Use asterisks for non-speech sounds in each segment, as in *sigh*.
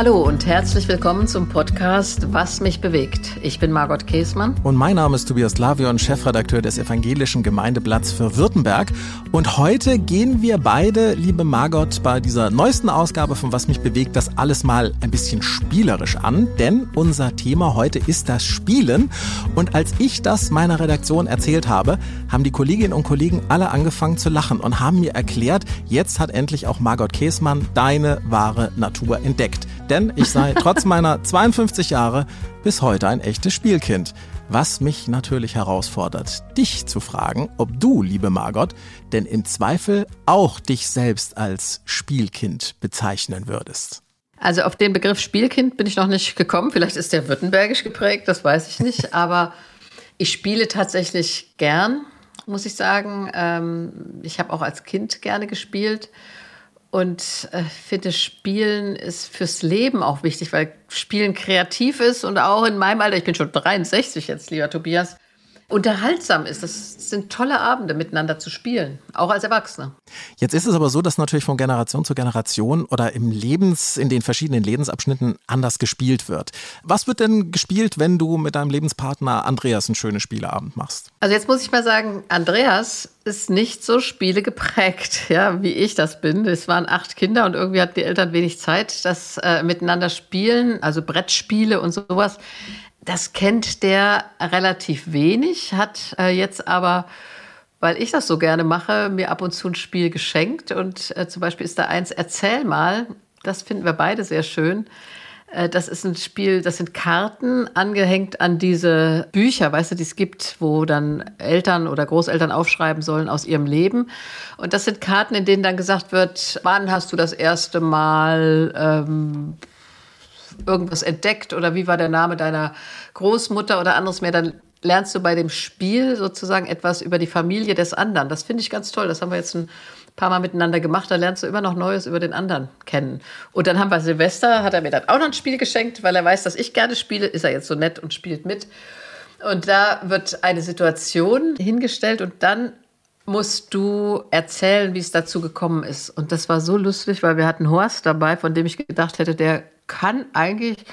Hallo und herzlich willkommen zum Podcast Was mich bewegt. Ich bin Margot Käßmann. Und mein Name ist Tobias Lavion, Chefredakteur des Evangelischen Gemeindeblatts für Württemberg. Und heute gehen wir beide, liebe Margot, bei dieser neuesten Ausgabe von Was mich bewegt, das alles mal ein bisschen spielerisch an. Denn unser Thema heute ist das Spielen. Und als ich das meiner Redaktion erzählt habe, haben die Kolleginnen und Kollegen alle angefangen zu lachen und haben mir erklärt, jetzt hat endlich auch Margot Käßmann deine wahre Natur entdeckt denn ich sei trotz meiner 52 Jahre bis heute ein echtes Spielkind. Was mich natürlich herausfordert, dich zu fragen, ob du, liebe Margot, denn im Zweifel auch dich selbst als Spielkind bezeichnen würdest. Also auf den Begriff Spielkind bin ich noch nicht gekommen. Vielleicht ist der württembergisch geprägt, das weiß ich nicht. *laughs* Aber ich spiele tatsächlich gern, muss ich sagen. Ähm, ich habe auch als Kind gerne gespielt. Und äh, finde, Spielen ist fürs Leben auch wichtig, weil Spielen kreativ ist und auch in meinem Alter, ich bin schon 63 jetzt, lieber Tobias, unterhaltsam ist. Das sind tolle Abende, miteinander zu spielen, auch als Erwachsener. Jetzt ist es aber so, dass natürlich von Generation zu Generation oder im Lebens, in den verschiedenen Lebensabschnitten anders gespielt wird. Was wird denn gespielt, wenn du mit deinem Lebenspartner Andreas einen schönen Spieleabend machst? Also jetzt muss ich mal sagen, Andreas ist nicht so spielegeprägt, *laughs* ja, wie ich das bin. Es waren acht Kinder und irgendwie hatten die Eltern wenig Zeit, das äh, miteinander spielen, also Brettspiele und sowas das kennt der relativ wenig, hat äh, jetzt aber, weil ich das so gerne mache, mir ab und zu ein Spiel geschenkt. Und äh, zum Beispiel ist da eins, erzähl mal, das finden wir beide sehr schön. Äh, das ist ein Spiel, das sind Karten angehängt an diese Bücher, weißt du, die es gibt, wo dann Eltern oder Großeltern aufschreiben sollen aus ihrem Leben. Und das sind Karten, in denen dann gesagt wird, wann hast du das erste Mal ähm, irgendwas entdeckt oder wie war der Name deiner Großmutter oder anderes mehr, dann lernst du bei dem Spiel sozusagen etwas über die Familie des anderen. Das finde ich ganz toll. Das haben wir jetzt ein paar Mal miteinander gemacht. Da lernst du immer noch Neues über den anderen kennen. Und dann haben wir Silvester, hat er mir dann auch noch ein Spiel geschenkt, weil er weiß, dass ich gerne spiele. Ist er jetzt so nett und spielt mit. Und da wird eine Situation hingestellt und dann musst du erzählen, wie es dazu gekommen ist. Und das war so lustig, weil wir hatten Horst dabei, von dem ich gedacht hätte, der kann eigentlich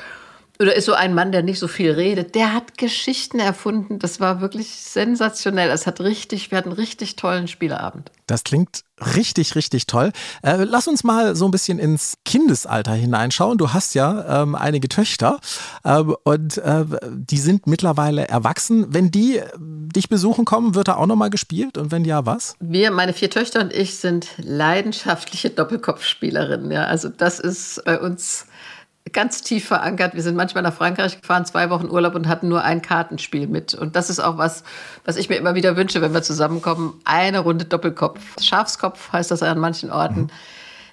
oder ist so ein Mann, der nicht so viel redet, der hat Geschichten erfunden. Das war wirklich sensationell. Es hat richtig, wir hatten einen richtig tollen Spieleabend. Das klingt richtig, richtig toll. Äh, lass uns mal so ein bisschen ins Kindesalter hineinschauen. Du hast ja ähm, einige Töchter äh, und äh, die sind mittlerweile erwachsen. Wenn die dich besuchen kommen, wird da auch nochmal gespielt und wenn ja, was? Wir, meine vier Töchter und ich sind leidenschaftliche Doppelkopfspielerinnen. Ja, also das ist bei uns ganz tief verankert. Wir sind manchmal nach Frankreich gefahren, zwei Wochen Urlaub und hatten nur ein Kartenspiel mit. Und das ist auch was, was ich mir immer wieder wünsche, wenn wir zusammenkommen. Eine Runde Doppelkopf. Schafskopf heißt das an manchen Orten. Mhm.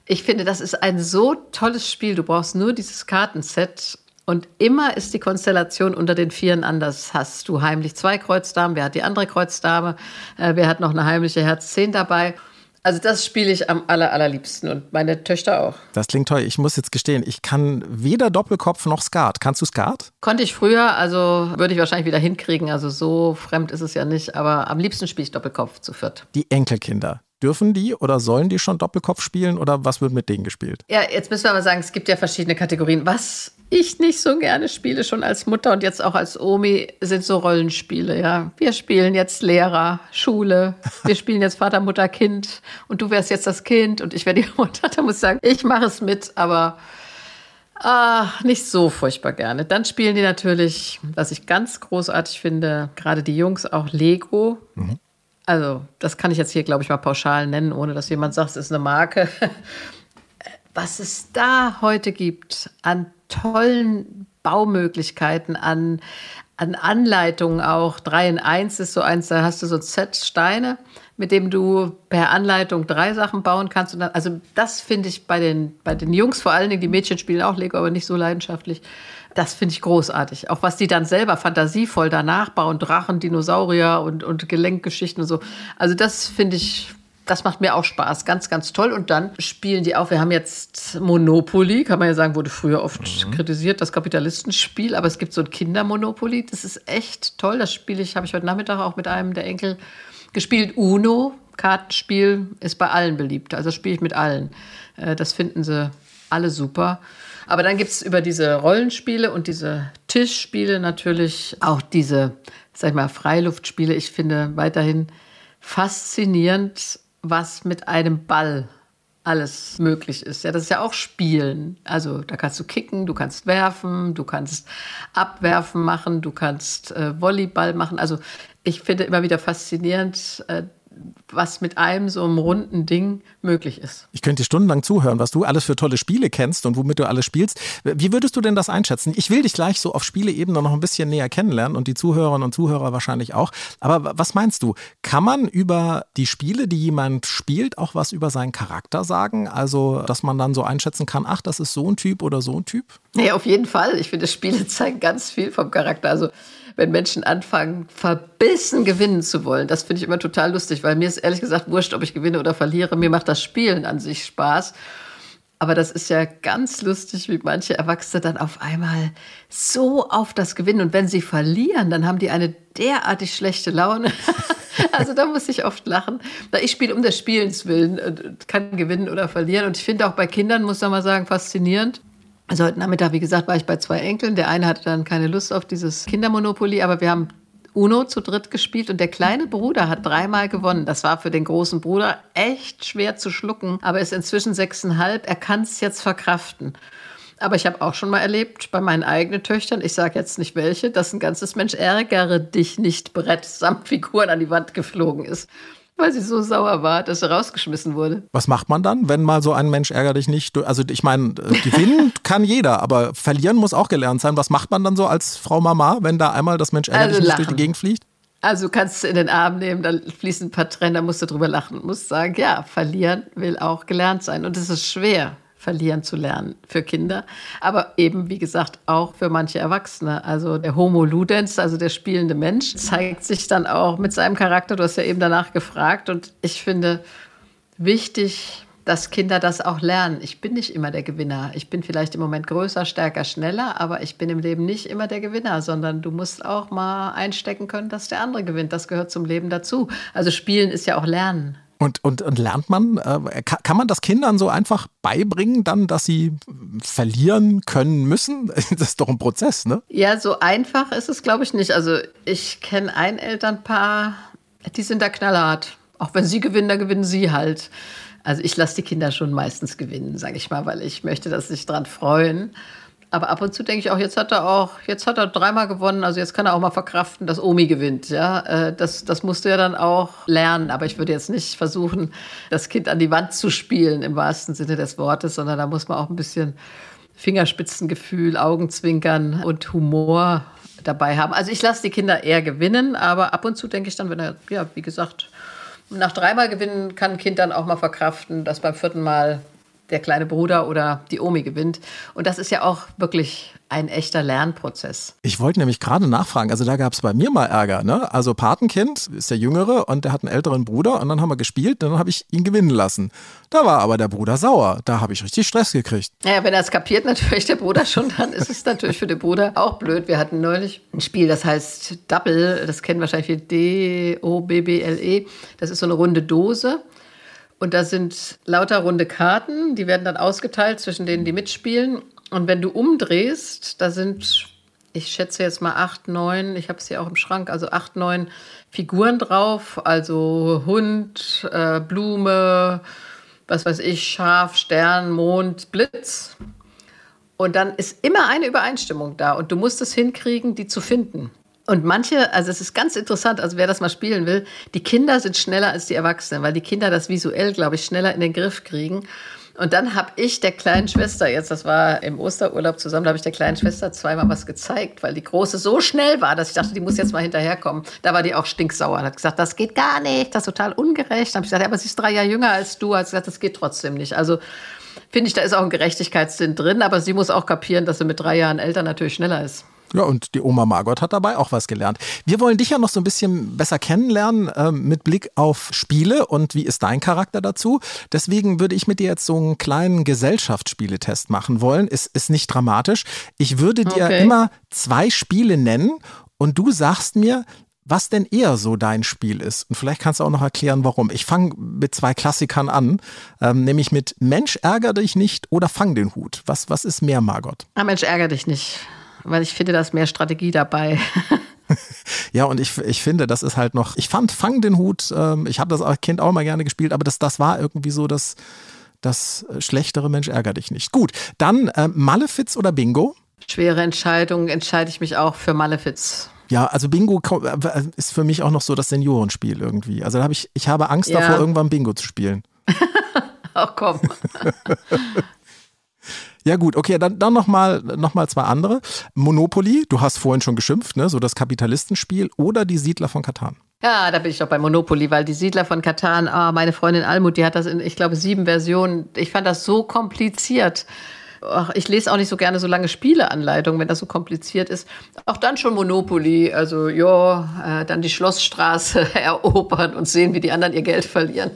Ich finde, das ist ein so tolles Spiel. Du brauchst nur dieses Kartenset. Und immer ist die Konstellation unter den Vieren anders. Hast du heimlich zwei Kreuzdamen, wer hat die andere Kreuzdame, äh, wer hat noch eine heimliche Herz 10 dabei. Also das spiele ich am aller, allerliebsten und meine Töchter auch. Das klingt toll. Ich muss jetzt gestehen, ich kann weder Doppelkopf noch Skat. Kannst du Skat? Konnte ich früher, also würde ich wahrscheinlich wieder hinkriegen. Also so fremd ist es ja nicht, aber am liebsten spiele ich Doppelkopf zu viert. Die Enkelkinder, Dürfen die oder sollen die schon Doppelkopf spielen oder was wird mit denen gespielt? Ja, jetzt müssen wir aber sagen, es gibt ja verschiedene Kategorien. Was ich nicht so gerne spiele, schon als Mutter und jetzt auch als Omi, sind so Rollenspiele. Ja, wir spielen jetzt Lehrer, Schule, wir spielen jetzt Vater, Mutter, Kind und du wärst jetzt das Kind und ich wäre die *laughs* Mutter. Da muss ich sagen, ich mache es mit, aber Ah, nicht so furchtbar gerne. Dann spielen die natürlich, was ich ganz großartig finde, gerade die Jungs auch Lego. Mhm. Also, das kann ich jetzt hier, glaube ich, mal pauschal nennen, ohne dass jemand sagt, es ist eine Marke. *laughs* Was es da heute gibt an tollen Baumöglichkeiten, an, an Anleitungen auch. 3 in 1 ist so eins, da hast du so ein Set Steine, mit dem du per Anleitung drei Sachen bauen kannst. Dann, also das finde ich bei den, bei den Jungs vor allen Dingen, die Mädchen spielen auch Lego, aber nicht so leidenschaftlich, das finde ich großartig. Auch was die dann selber fantasievoll danach bauen, Drachen, Dinosaurier und, und Gelenkgeschichten und so. Also das finde ich, das macht mir auch Spaß. Ganz, ganz toll. Und dann spielen die auch. Wir haben jetzt Monopoly, kann man ja sagen, wurde früher oft mhm. kritisiert, das Kapitalistenspiel. Aber es gibt so ein Kindermonopoly. Das ist echt toll. Das spiele ich, habe ich heute Nachmittag auch mit einem der Enkel gespielt. Uno, Kartenspiel, ist bei allen beliebt. Also spiele ich mit allen. Äh, das finden sie alle super. Aber dann gibt es über diese Rollenspiele und diese Tischspiele natürlich auch diese, sag ich mal, Freiluftspiele. Ich finde weiterhin faszinierend, was mit einem Ball alles möglich ist. Ja, das ist ja auch Spielen. Also da kannst du kicken, du kannst werfen, du kannst abwerfen machen, du kannst äh, Volleyball machen. Also ich finde immer wieder faszinierend, äh, was mit einem so einem runden Ding möglich ist. Ich könnte dir stundenlang zuhören, was du alles für tolle Spiele kennst und womit du alles spielst. Wie würdest du denn das einschätzen? Ich will dich gleich so auf Spieleebene noch ein bisschen näher kennenlernen und die Zuhörerinnen und Zuhörer wahrscheinlich auch. Aber was meinst du? Kann man über die Spiele, die jemand spielt, auch was über seinen Charakter sagen? Also, dass man dann so einschätzen kann, ach, das ist so ein Typ oder so ein Typ? Nee, auf jeden Fall. Ich finde, Spiele *laughs* zeigen ganz viel vom Charakter. Also wenn Menschen anfangen, verbissen gewinnen zu wollen. Das finde ich immer total lustig, weil mir ist ehrlich gesagt wurscht, ob ich gewinne oder verliere. Mir macht das Spielen an sich Spaß. Aber das ist ja ganz lustig, wie manche Erwachsene dann auf einmal so auf das Gewinnen. Und wenn sie verlieren, dann haben die eine derartig schlechte Laune. *laughs* also da muss ich oft lachen. Ich spiele um des Spielens willen, kann gewinnen oder verlieren. Und ich finde auch bei Kindern, muss man mal sagen, faszinierend. Also heute Nachmittag, wie gesagt, war ich bei zwei Enkeln. Der eine hatte dann keine Lust auf dieses Kindermonopoly, aber wir haben Uno zu dritt gespielt und der kleine Bruder hat dreimal gewonnen. Das war für den großen Bruder echt schwer zu schlucken, aber er ist inzwischen sechseinhalb. Er kann es jetzt verkraften. Aber ich habe auch schon mal erlebt bei meinen eigenen Töchtern, ich sage jetzt nicht welche, dass ein ganzes Mensch ärgere dich nicht Brett samt Figuren an die Wand geflogen ist weil sie so sauer war, dass sie rausgeschmissen wurde. Was macht man dann, wenn mal so ein Mensch ärgert dich nicht? Also ich meine, äh, gewinnen *laughs* kann jeder, aber verlieren muss auch gelernt sein. Was macht man dann so als Frau Mama, wenn da einmal das Mensch ärgert also dich nicht durch die Gegend fliegt? Also kannst du in den Arm nehmen, dann fließen ein paar Tränen, da musst du drüber lachen und musst sagen, ja, verlieren will auch gelernt sein. Und es ist schwer verlieren zu lernen für Kinder, aber eben, wie gesagt, auch für manche Erwachsene. Also der Homo Ludens, also der spielende Mensch, zeigt sich dann auch mit seinem Charakter. Du hast ja eben danach gefragt und ich finde wichtig, dass Kinder das auch lernen. Ich bin nicht immer der Gewinner. Ich bin vielleicht im Moment größer, stärker, schneller, aber ich bin im Leben nicht immer der Gewinner, sondern du musst auch mal einstecken können, dass der andere gewinnt. Das gehört zum Leben dazu. Also Spielen ist ja auch Lernen. Und, und, und lernt man, äh, kann, man das Kindern so einfach beibringen, dann, dass sie verlieren können müssen? *laughs* Das ist doch ein Prozess, ne? Ja, so einfach ist es, glaube ich, nicht. Also ich kenne ein Elternpaar, die sind da knallhart. Auch wenn sie gewinnen, dann gewinnen sie halt. Also ich lasse die Kinder schon meistens gewinnen, sage ich mal, weil ich möchte, dass sie sich dran freuen. Aber ab und zu denke ich auch, jetzt hat er auch, jetzt hat er dreimal gewonnen, also jetzt kann er auch mal verkraften, dass Omi gewinnt. Ja, äh, das, das musst du ja dann auch lernen. Aber ich würde jetzt nicht versuchen, das Kind an die Wand zu spielen im wahrsten Sinne des Wortes, sondern da muss man auch ein bisschen Fingerspitzengefühl, Augenzwinkern und Humor dabei haben. Also ich lasse die Kinder eher gewinnen, aber ab und zu denke ich dann, wenn er, ja, wie gesagt, nach dreimal gewinnen kann ein Kind dann auch mal verkraften, dass beim vierten Mal der kleine Bruder oder die Omi gewinnt. Und das ist ja auch wirklich ein echter Lernprozess. Ich wollte nämlich gerade nachfragen, also da gab es bei mir mal Ärger. Ne? Also Patenkind ist der Jüngere und der hat einen älteren Bruder und dann haben wir gespielt und dann habe ich ihn gewinnen lassen. Da war aber der Bruder sauer. Da habe ich richtig Stress gekriegt. Ja, wenn er es kapiert, *laughs* natürlich der Bruder schon, dann ist es natürlich für den Bruder auch blöd. Wir hatten neulich ein Spiel, das heißt Double, das kennen wahrscheinlich wie D-O-B-B-L-E. Das ist so eine runde Dose. Und da sind lauter runde Karten, die werden dann ausgeteilt zwischen denen, die mitspielen. Und wenn du umdrehst, da sind, ich schätze jetzt mal acht, neun, ich habe es hier auch im Schrank, also acht, neun Figuren drauf, also Hund, äh, Blume, was weiß ich, Schaf, Stern, Mond, Blitz. Und dann ist immer eine Übereinstimmung da und du musst es hinkriegen, die zu finden. Und manche, also es ist ganz interessant, also wer das mal spielen will, die Kinder sind schneller als die Erwachsenen, weil die Kinder das visuell, glaube ich, schneller in den Griff kriegen. Und dann habe ich der kleinen Schwester, jetzt das war im Osterurlaub zusammen, da habe ich der kleinen Schwester zweimal was gezeigt, weil die Große so schnell war, dass ich dachte, die muss jetzt mal hinterherkommen. Da war die auch stinksauer und hat gesagt, das geht gar nicht, das ist total ungerecht. Dann habe ich gesagt, ja, aber sie ist drei Jahre jünger als du. Hat gesagt, das geht trotzdem nicht. Also finde ich, da ist auch ein Gerechtigkeitssinn drin, aber sie muss auch kapieren, dass sie mit drei Jahren älter natürlich schneller ist. Ja, und die Oma Margot hat dabei auch was gelernt. Wir wollen dich ja noch so ein bisschen besser kennenlernen äh, mit Blick auf Spiele und wie ist dein Charakter dazu. Deswegen würde ich mit dir jetzt so einen kleinen Gesellschaftsspieletest machen wollen. Ist, ist nicht dramatisch. Ich würde dir okay. immer zwei Spiele nennen und du sagst mir, was denn eher so dein Spiel ist. Und vielleicht kannst du auch noch erklären, warum. Ich fange mit zwei Klassikern an, ähm, nämlich mit Mensch, ärger dich nicht oder fang den Hut. Was, was ist mehr, Margot? Ah, Mensch, ärger dich nicht, weil ich finde, da ist mehr Strategie dabei. *laughs* ja, und ich, ich finde, das ist halt noch, ich fand Fang den Hut, ähm, ich habe das als Kind auch mal gerne gespielt, aber das, das war irgendwie so das, das schlechtere Mensch, ärger dich nicht. Gut, dann äh, Malefiz oder Bingo? Schwere Entscheidung, entscheide ich mich auch für Malefiz. Ja, also Bingo äh, ist für mich auch noch so das Seniorenspiel irgendwie. Also da habe ich, ich habe Angst ja. davor, irgendwann Bingo zu spielen. *laughs* Ach komm. *laughs* Ja gut, okay, dann, dann nochmal noch mal zwei andere. Monopoly, du hast vorhin schon geschimpft, ne? so das Kapitalistenspiel oder die Siedler von Katan. Ja, da bin ich doch bei Monopoly, weil die Siedler von Katan, ah, meine Freundin Almut, die hat das in, ich glaube, sieben Versionen. Ich fand das so kompliziert ach, ich lese auch nicht so gerne so lange Spieleanleitungen, wenn das so kompliziert ist. Auch dann schon Monopoly, also ja, äh, dann die Schlossstraße *laughs* erobern und sehen, wie die anderen ihr Geld verlieren.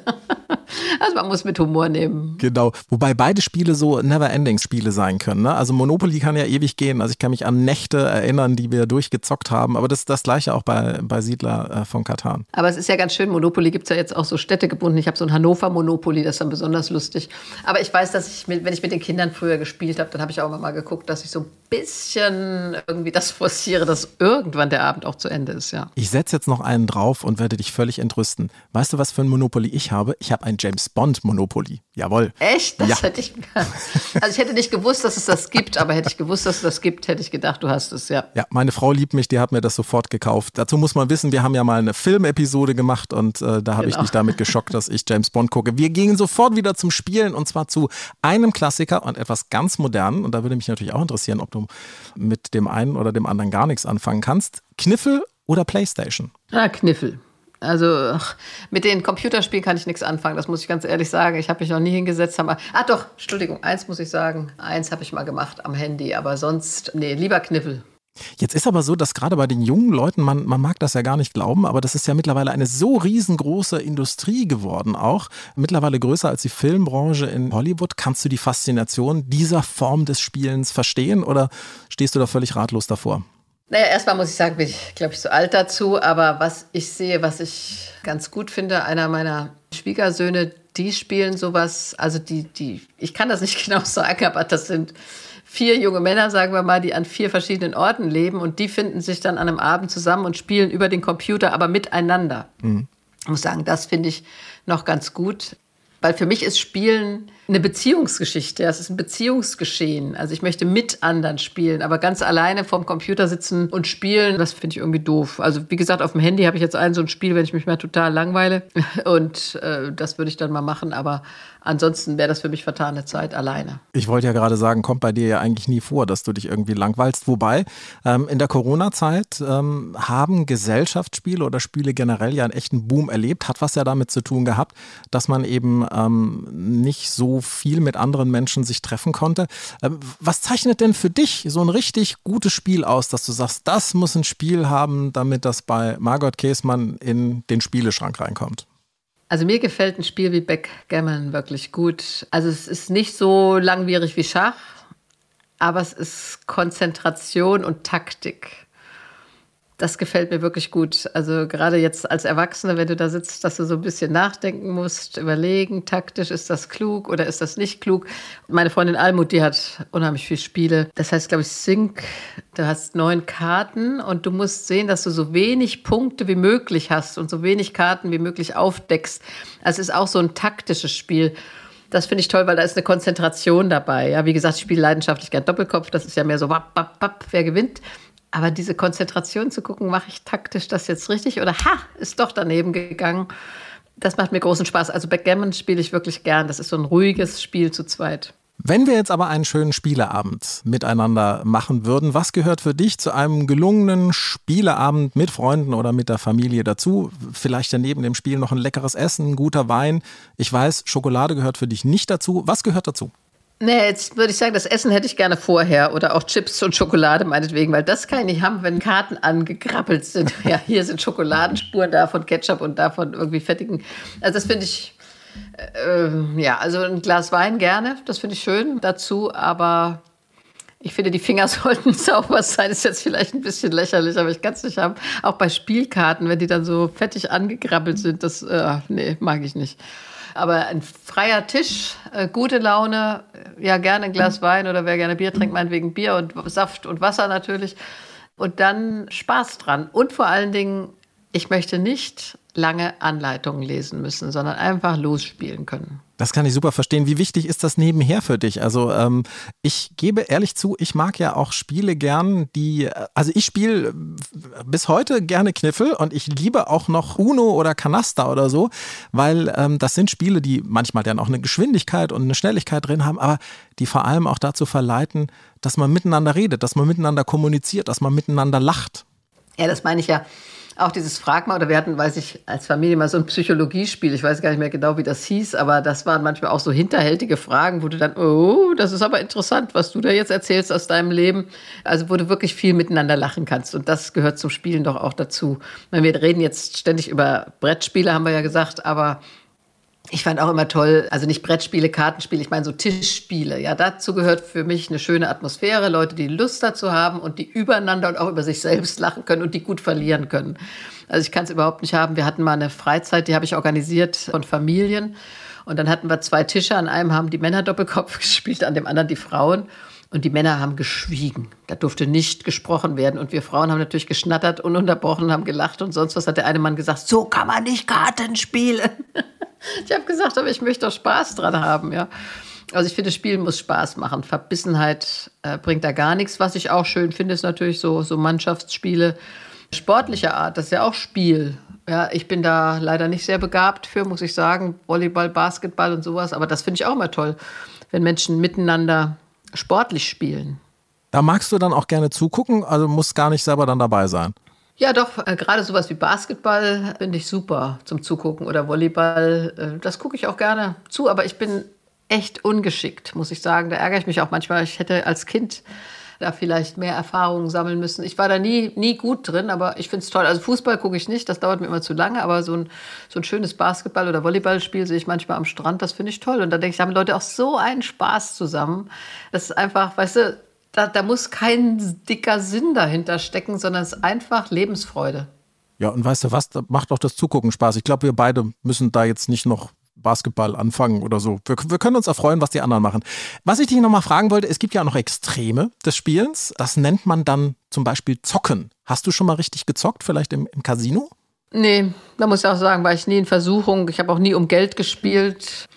*laughs* also man muss mit Humor nehmen. Genau, wobei beide Spiele so Never-Ending-Spiele sein können. Ne? Also Monopoly kann ja ewig gehen. Also ich kann mich an Nächte erinnern, die wir durchgezockt haben. Aber das ist das gleiche auch bei, bei Siedler äh, von Katan. Aber es ist ja ganz schön, Monopoly gibt es ja jetzt auch so städtegebunden. Ich habe so ein Hannover Monopoly, das ist dann besonders lustig. Aber ich weiß, dass ich, mit, wenn ich mit den Kindern früher gespielt gespielt habe, dann habe ich auch mal geguckt, dass ich so ein bisschen irgendwie das forciere, dass irgendwann der Abend auch zu Ende ist, ja. Ich setze jetzt noch einen drauf und werde dich völlig entrüsten. Weißt du, was für ein Monopoly ich habe? Ich habe ein James Bond Monopoly. Jawohl. Echt? Das ja. hätte ich. *laughs* Also ich hätte nicht gewusst, dass es das gibt, aber hätte ich gewusst, dass es das gibt, hätte ich gedacht, du hast es, ja. Ja, meine Frau liebt mich, die hat mir das sofort gekauft. Dazu muss man wissen, wir haben ja mal eine Filmepisode gemacht und äh, da habe genau. ich dich damit geschockt, dass ich James Bond gucke. Wir gingen sofort wieder zum Spielen und zwar zu einem Klassiker und etwas ganz ganz modern, und da würde mich natürlich auch interessieren, ob du mit dem einen oder dem anderen gar nichts anfangen kannst. Kniffel oder Playstation? Ah, Kniffel. Also ach, mit den Computerspielen kann ich nichts anfangen, das muss ich ganz ehrlich sagen. Ich habe mich noch nie hingesetzt. Haben, ah doch, Entschuldigung, eins muss ich sagen. Eins habe ich mal gemacht am Handy, aber sonst, nee, lieber Kniffel. Jetzt ist aber so, dass gerade bei den jungen Leuten, man, man mag das ja gar nicht glauben, aber das ist ja mittlerweile eine so riesengroße Industrie geworden auch. Mittlerweile größer als die Filmbranche in Hollywood. Kannst du die Faszination dieser Form des Spielens verstehen oder stehst du da völlig ratlos davor? Naja, erstmal muss ich sagen, bin ich, glaube ich, zu alt dazu. Aber was ich sehe, was ich ganz gut finde, einer meiner Schwiegersöhne, die spielen sowas, also die, die, ich kann das nicht *laughs* genau sagen, aber das sind vier junge Männer, sagen wir mal, die an vier verschiedenen Orten leben und die finden sich dann an einem Abend zusammen und spielen über den Computer, aber miteinander. Mhm. Ich muss sagen, das finde ich noch ganz gut. Weil für mich ist Spielen eine Beziehungsgeschichte. Es ist ein Beziehungsgeschehen. Also ich möchte mit anderen spielen, aber ganz alleine vorm Computer sitzen und spielen, das finde ich irgendwie doof. Also wie gesagt, auf dem Handy habe ich jetzt ein so ein Spiel, wenn ich mich mal total langweile. *laughs* Und äh, das würde ich dann mal machen. Aber Ansonsten wäre das für mich vertane Zeit alleine. Ich wollte ja gerade sagen, kommt bei dir ja eigentlich nie vor, dass du dich irgendwie langweilst. Wobei ähm, in der Corona-Zeit ähm, haben Gesellschaftsspiele oder Spiele generell ja einen echten Boom erlebt. Hat was ja damit zu tun gehabt, dass man eben ähm, nicht so viel mit anderen Menschen sich treffen konnte. Ähm, was zeichnet denn für dich so ein richtig gutes Spiel aus, dass du sagst, das muss ein Spiel haben, damit das bei Margot Käßmann in den Spieleschrank reinkommt? Also mir gefällt ein Spiel wie Backgammon wirklich gut. Also es ist nicht so langwierig wie Schach, aber es ist Konzentration und Taktik das gefällt mir wirklich gut. Also gerade jetzt als Erwachsener, wenn du da sitzt, dass du so ein bisschen nachdenken musst, überlegen, taktisch, ist das klug oder ist das nicht klug? Meine Freundin Almut, die hat unheimlich viele Spiele. Das heißt, glaube ich, Sync, du hast neun Karten und du musst sehen, dass du so wenig Punkte wie möglich hast und so wenig Karten wie möglich aufdeckst. Also es ist auch so ein taktisches Spiel. Das finde ich toll, weil da ist eine Konzentration dabei. Ja, wie gesagt, ich spiele leidenschaftlich gern Doppelkopf. Das ist ja mehr so, wapp, wapp, wapp, wer gewinnt. Aber diese Konzentration zu gucken, mache ich taktisch das jetzt richtig oder ha, ist doch daneben gegangen. Das macht mir großen Spaß. Also Backgammon spiele ich wirklich gern. Das ist so ein ruhiges Spiel zu zweit. Wenn wir jetzt aber einen schönen Spieleabend miteinander machen würden, was gehört für dich zu einem gelungenen Spieleabend mit Freunden oder mit der Familie dazu? Vielleicht daneben dem Spiel noch ein leckeres Essen, ein guter Wein. Ich weiß, Schokolade gehört für dich nicht dazu. Was gehört dazu? Nee, jetzt würde ich sagen, das Essen hätte ich gerne vorher oder auch Chips und Schokolade meinetwegen, weil das kann ich nicht haben, wenn Karten angekrabbelt sind. *laughs* Ja, hier sind Schokoladenspuren da von Ketchup und davon irgendwie fettigen. Also das finde ich, äh, ja, also ein Glas Wein gerne, das finde ich schön dazu, aber Ich finde, die Finger *laughs* sollten sauber sein. Ist jetzt vielleicht ein bisschen lächerlich, aber ich kann es nicht haben. Auch bei Spielkarten, wenn die dann so fettig angekrabbelt sind, das, äh, nee, mag ich nicht. Aber ein freier Tisch, äh, gute Laune, ja, gerne ein Glas Wein oder wer gerne Bier trinkt, meinetwegen Bier und Saft und Wasser natürlich. Und dann Spaß dran. Und vor allen Dingen, ich möchte nicht lange Anleitungen lesen müssen, sondern einfach losspielen können. Das kann ich super verstehen. Wie wichtig ist das nebenher für dich? Also ähm, ich gebe ehrlich zu, ich mag ja auch Spiele gern, die, also ich spiele bis heute gerne Kniffel und ich liebe auch noch Uno oder Canaster oder so, weil ähm, das sind Spiele, die manchmal dann auch eine Geschwindigkeit und eine Schnelligkeit drin haben, aber die vor allem auch dazu verleiten, dass man miteinander redet, dass man miteinander kommuniziert, dass man miteinander lacht. Ja, das meine ich ja auch dieses Fragma, oder wir hatten, weiß ich, als Familie mal so ein Psychologiespiel, ich weiß gar nicht mehr genau, wie das hieß, aber das waren manchmal auch so hinterhältige Fragen, wo du dann, oh, das ist aber interessant, was du da jetzt erzählst aus deinem Leben. Also wo du wirklich viel miteinander lachen kannst. Und das gehört zum Spielen doch auch dazu. Wir reden jetzt ständig über Brettspiele, haben wir ja gesagt, aber ich fand auch immer toll, also nicht Brettspiele, Kartenspiele, ich meine so Tischspiele. Ja, dazu gehört für mich eine schöne Atmosphäre, Leute, die Lust dazu haben und die übereinander und auch über sich selbst lachen können und die gut verlieren können. Also ich kann es überhaupt nicht haben. Wir hatten mal eine Freizeit, die habe ich organisiert von Familien. Und dann hatten wir zwei Tische. An einem haben die Männer Doppelkopf *laughs* gespielt, an dem anderen die Frauen. Und die Männer haben geschwiegen. Da durfte nicht gesprochen werden. Und wir Frauen haben natürlich geschnattert, ununterbrochen, haben gelacht und sonst was hat der eine Mann gesagt, so kann man nicht Karten spielen. *laughs* *laughs* Ich habe gesagt, aber ich möchte doch Spaß dran haben, ja. Also ich finde, Spielen muss Spaß machen. Verbissenheit äh, bringt da gar nichts. Was ich auch schön finde, ist natürlich so, so Mannschaftsspiele sportlicher Art. Das ist ja auch Spiel. Ja, ich bin da leider nicht sehr begabt für, muss ich sagen. Volleyball, Basketball und sowas. Aber das finde ich auch immer toll, wenn Menschen miteinander sportlich spielen. Da magst du dann auch gerne zugucken, also musst gar nicht selber dann dabei sein. Ja, doch, äh, gerade sowas wie Basketball finde ich super zum Zugucken oder Volleyball. Äh, das gucke ich auch gerne zu, aber ich bin echt ungeschickt, muss ich sagen. Da ärgere ich mich auch manchmal. Ich hätte als Kind da vielleicht mehr Erfahrungen sammeln müssen. Ich war da nie, nie gut drin, aber ich finde es toll. Also Fußball gucke ich nicht, das dauert mir immer zu lange, aber so ein, so ein schönes Basketball- oder Volleyballspiel sehe ich manchmal am Strand, das finde ich toll. Und da denke ich, da haben Leute auch so einen Spaß zusammen. Das ist einfach, weißt du, da, da muss kein dicker Sinn dahinter stecken, sondern es ist einfach Lebensfreude. Ja, und weißt du was, da macht auch das Zugucken Spaß. Ich glaube, wir beide müssen da jetzt nicht noch Basketball anfangen oder so. Wir, wir, können uns erfreuen, was die anderen machen. Was ich dich nochmal fragen wollte, es gibt ja auch noch Extreme des Spielens. Das nennt man dann zum Beispiel Zocken. Hast du schon mal richtig gezockt, vielleicht im, im Casino? Nee, da muss ich auch sagen, war ich nie in Versuchung. Ich habe auch nie um Geld gespielt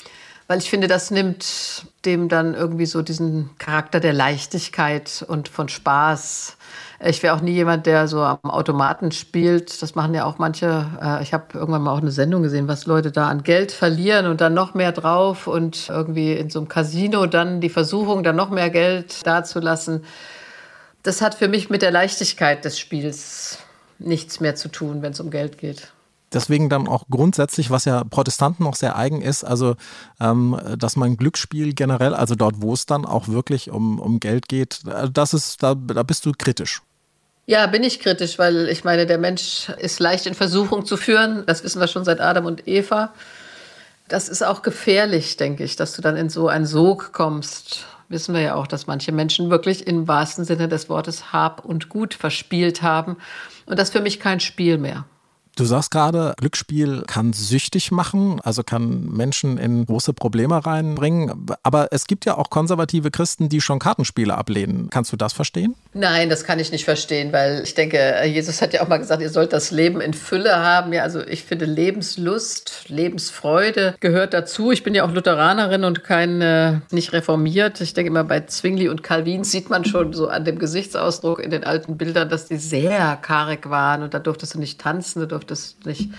weil ich finde, das nimmt dem dann irgendwie so diesen Charakter der Leichtigkeit und von Spaß. Ich wäre auch nie jemand, der so am Automaten spielt. Das machen ja auch manche. Äh, ich habe irgendwann mal auch eine Sendung gesehen, was Leute da an Geld verlieren und dann noch mehr drauf und irgendwie in so einem Casino dann die Versuchung, dann noch mehr Geld dazulassen. Das hat für mich mit der Leichtigkeit des Spiels nichts mehr zu tun, wenn es um Geld geht deswegen dann auch grundsätzlich, was ja Protestanten noch sehr eigen ist, also ähm, dass man Glücksspiel generell, also dort, wo es dann auch wirklich um, um Geld geht, äh, das ist, da, da bist du kritisch. Ja, bin ich kritisch, weil ich meine, der Mensch ist leicht in Versuchung zu führen. Das wissen wir schon seit Adam und Eva. Das ist auch gefährlich, denke ich, dass du dann in so einen Sog kommst. Wissen wir ja auch, dass manche Menschen wirklich im wahrsten Sinne des Wortes Hab und Gut verspielt haben. Und das ist für mich kein Spiel mehr. Du sagst gerade, Glücksspiel kann süchtig machen, also kann Menschen in große Probleme reinbringen. Aber es gibt ja auch konservative Christen, die schon Kartenspiele ablehnen. Kannst du das verstehen? Nein, das kann ich nicht verstehen, weil ich denke, Jesus hat ja auch mal gesagt, ihr sollt das Leben in Fülle haben. Ja, also ich finde Lebenslust, Lebensfreude gehört dazu. Ich bin ja auch Lutheranerin und kein, äh, nicht reformiert. Ich denke immer, bei Zwingli und Calvin sieht man schon so an dem Gesichtsausdruck in den alten Bildern, dass die sehr karg waren und da durftest du nicht tanzen, du nicht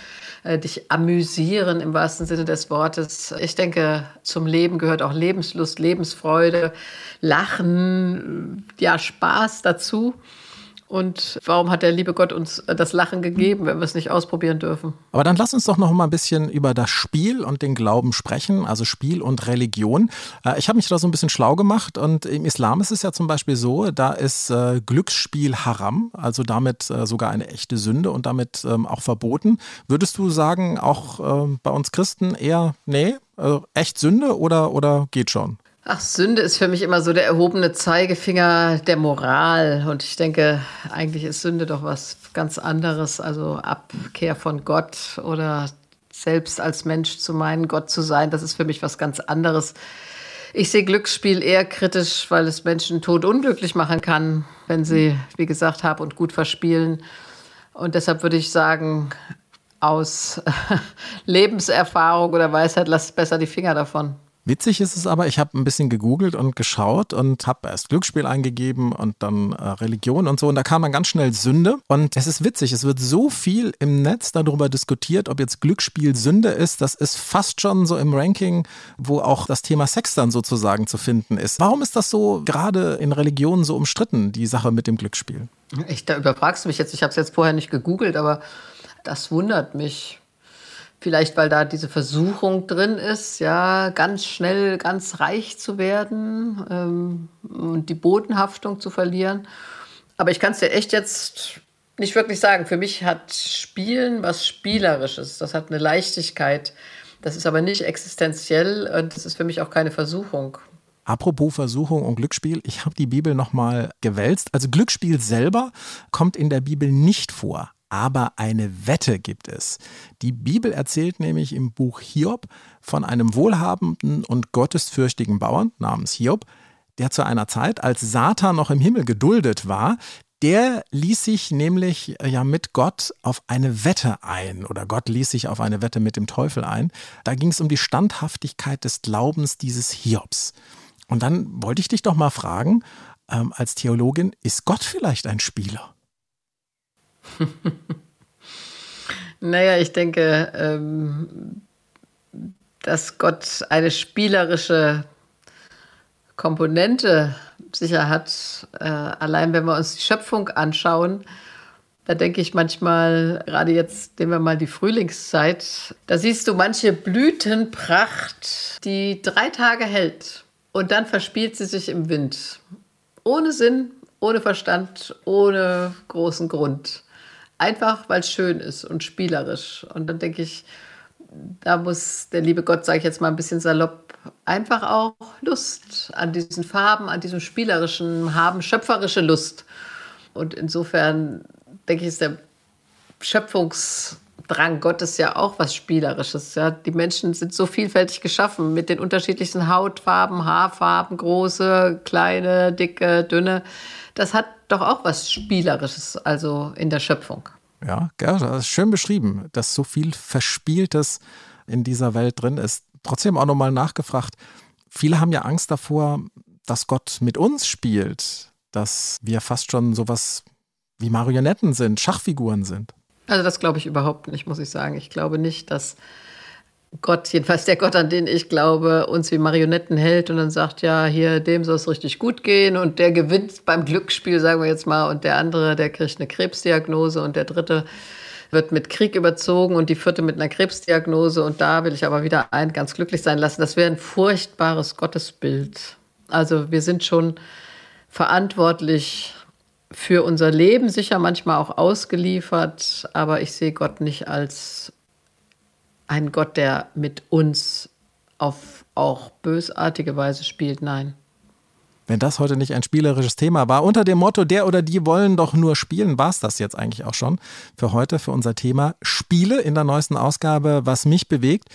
äh, dich amüsieren im wahrsten Sinne des Wortes. Ich denke, zum Leben gehört auch Lebenslust, Lebensfreude, Lachen, ja, Spaß dazu. Und warum hat der liebe Gott uns äh, das Lachen gegeben, wenn wir es nicht ausprobieren dürfen? Aber dann lass uns doch noch mal ein bisschen über das Spiel und den Glauben sprechen, also Spiel und Religion. Äh, ich habe mich da so ein bisschen schlau gemacht und im Islam ist es ja zum Beispiel so, da ist äh, Glücksspiel haram, also damit sogar eine echte Sünde und damit ähm, auch verboten. Würdest du sagen, auch ähm, bei uns Christen eher, nee, echt Sünde oder, oder geht schon? Ach, Sünde ist für mich immer so der erhobene Zeigefinger der Moral. Und ich denke, eigentlich ist Sünde doch was ganz anderes. Also Abkehr von Gott oder selbst als Mensch zu meinen, Gott zu sein, das ist für mich was ganz anderes. Ich sehe Glücksspiel eher kritisch, weil es Menschen tot unglücklich machen kann, wenn sie, wie gesagt, hab und gut verspielen. Und deshalb würde ich sagen, aus *laughs* Lebenserfahrung oder Weisheit, lasst besser die Finger davon. Witzig ist es aber, ich habe ein bisschen gegoogelt und geschaut und habe erst Glücksspiel eingegeben und dann äh, Religion und so und da kam dann ganz schnell Sünde und es ist witzig, es wird so viel im Netz darüber diskutiert, ob jetzt Glücksspiel Sünde ist, das ist fast schon so im Ranking, wo auch das Thema Sex dann sozusagen zu finden ist. Warum ist das so gerade in Religionen so umstritten, die Sache mit dem Glücksspiel? Ich, da überfragst du mich jetzt, ich habe es jetzt vorher nicht gegoogelt, aber das wundert mich. Vielleicht, weil da diese Versuchung drin ist, ja, ganz schnell ganz reich zu werden ähm, und die Bodenhaftung zu verlieren. Aber ich kann es dir echt jetzt nicht wirklich sagen. Für mich hat Spielen was Spielerisches. Das hat eine Leichtigkeit. Das ist aber nicht existenziell und das ist für mich auch keine Versuchung. Apropos Versuchung und Glücksspiel, ich habe die Bibel nochmal gewälzt. Also Glücksspiel selber kommt in der Bibel nicht vor aber eine Wette gibt es. Die Bibel erzählt nämlich im Buch Hiob von einem wohlhabenden und gottesfürchtigen Bauern namens Hiob, der zu einer Zeit, als Satan noch im Himmel geduldet war, der ließ sich nämlich äh, ja mit Gott auf eine Wette ein oder Gott ließ sich auf eine Wette mit dem Teufel ein. Da ging es um die Standhaftigkeit des Glaubens dieses Hiobs. Und dann wollte ich dich doch mal fragen, ähm, als Theologin, ist Gott vielleicht ein Spieler? *laughs* naja, ich denke, ähm, dass Gott eine spielerische Komponente sicher hat. Äh, allein wenn wir uns die Schöpfung anschauen, da denke ich manchmal, gerade jetzt nehmen wir mal die Frühlingszeit, da siehst du manche Blütenpracht, die drei Tage hält und dann verspielt sie sich im Wind. Ohne Sinn, ohne Verstand, ohne großen Grund. Einfach, weil es schön ist und spielerisch. Und dann denke ich, da muss der liebe Gott, sage ich jetzt mal ein bisschen salopp, einfach auch Lust an diesen Farben, an diesem spielerischen haben, schöpferische Lust. Und insofern denke ich, ist der Schöpfungsdrang Gottes ja auch was Spielerisches. Ja? Die Menschen sind so vielfältig geschaffen mit den unterschiedlichsten Hautfarben, Haarfarben, große, kleine, dicke, dünne. Das hat doch auch was Spielerisches, also in der Schöpfung. Ja, das ist schön beschrieben, dass so viel Verspieltes in dieser Welt drin ist. Trotzdem auch nochmal nachgefragt. Viele haben ja Angst davor, dass Gott mit uns spielt, dass wir fast schon sowas wie Marionetten sind, Schachfiguren sind. Also das glaube ich überhaupt nicht, muss ich sagen. Ich glaube nicht, dass Gott, jedenfalls der Gott, an den ich glaube, uns wie Marionetten hält und dann sagt, ja, hier, dem soll es richtig gut gehen und der gewinnt beim Glücksspiel, sagen wir jetzt mal, und der andere, der kriegt eine Krebsdiagnose und der dritte wird mit Krieg überzogen und die vierte mit einer Krebsdiagnose und da will ich aber wieder ein ganz glücklich sein lassen. Das wäre ein furchtbares Gottesbild. Also wir sind schon verantwortlich für unser Leben, sicher manchmal auch ausgeliefert, aber ich sehe Gott nicht als ein Gott, der mit uns auf auch bösartige Weise spielt. Nein. Wenn das heute nicht ein spielerisches Thema war, unter dem Motto, der oder die wollen doch nur spielen, war es das jetzt eigentlich auch schon für heute, für unser Thema Spiele in der neuesten Ausgabe, was mich bewegt,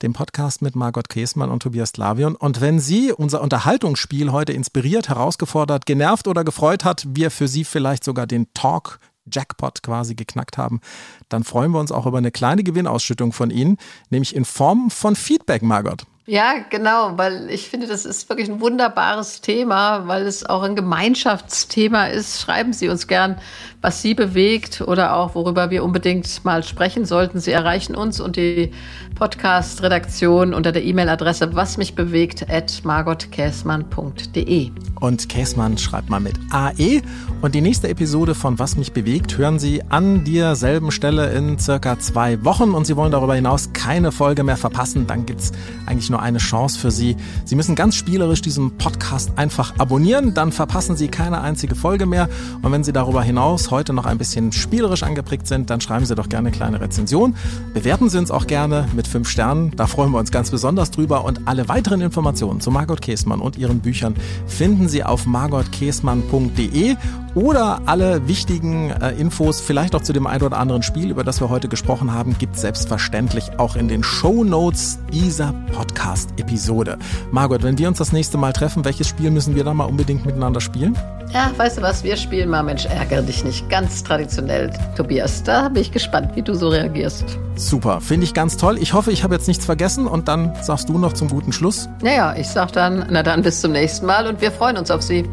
dem Podcast mit Margot Käßmann und Tobias Lavion. Und wenn Sie unser Unterhaltungsspiel heute inspiriert, herausgefordert, genervt oder gefreut hat, wir für Sie vielleicht sogar den Talk Jackpot quasi geknackt haben, dann freuen wir uns auch über eine kleine Gewinnausschüttung von Ihnen, nämlich in Form von Feedback, Margot. Ja, genau, weil ich finde, das ist wirklich ein wunderbares Thema, weil es auch ein Gemeinschaftsthema ist. Schreiben Sie uns gern, was Sie bewegt oder auch worüber wir unbedingt mal sprechen sollten. Sie erreichen uns und die Podcast-Redaktion unter der E-Mail-Adresse was mich bewegt at margotkäßmann.de. Und Käßmann schreibt mal mit AE. Und die nächste Episode von Was mich bewegt hören Sie an derselben Stelle in circa zwei Wochen. Und Sie wollen darüber hinaus keine Folge mehr verpassen, dann gibt es eigentlich nur eine Chance für Sie. Sie müssen ganz spielerisch diesen Podcast einfach abonnieren, dann verpassen Sie keine einzige Folge mehr. Und wenn Sie darüber hinaus heute noch ein bisschen spielerisch angeprägt sind, dann schreiben Sie doch gerne eine kleine Rezension. Bewerten Sie uns auch gerne mit fünf Sternen. Da freuen wir uns ganz besonders drüber. Und alle weiteren Informationen zu Margot Käßmann und ihren Büchern finden Sie auf margotkäßmann.de oder alle wichtigen äh, Infos, vielleicht auch zu dem ein oder anderen Spiel, über das wir heute gesprochen haben, gibt selbstverständlich auch in den Show Notes dieser Podcast-Episode. Margot, wenn wir uns das nächste Mal treffen, welches Spiel müssen wir da mal unbedingt miteinander spielen? Ja, weißt du was, wir spielen mal Mensch, ärgere dich nicht. Ganz traditionell, Tobias. Da bin ich gespannt, wie du so reagierst. Super, finde ich ganz toll. Ich hoffe, ich habe jetzt nichts vergessen und dann sagst du noch zum guten Schluss. Naja, ich sag dann, na dann bis zum nächsten Mal und wir freuen uns auf Sie.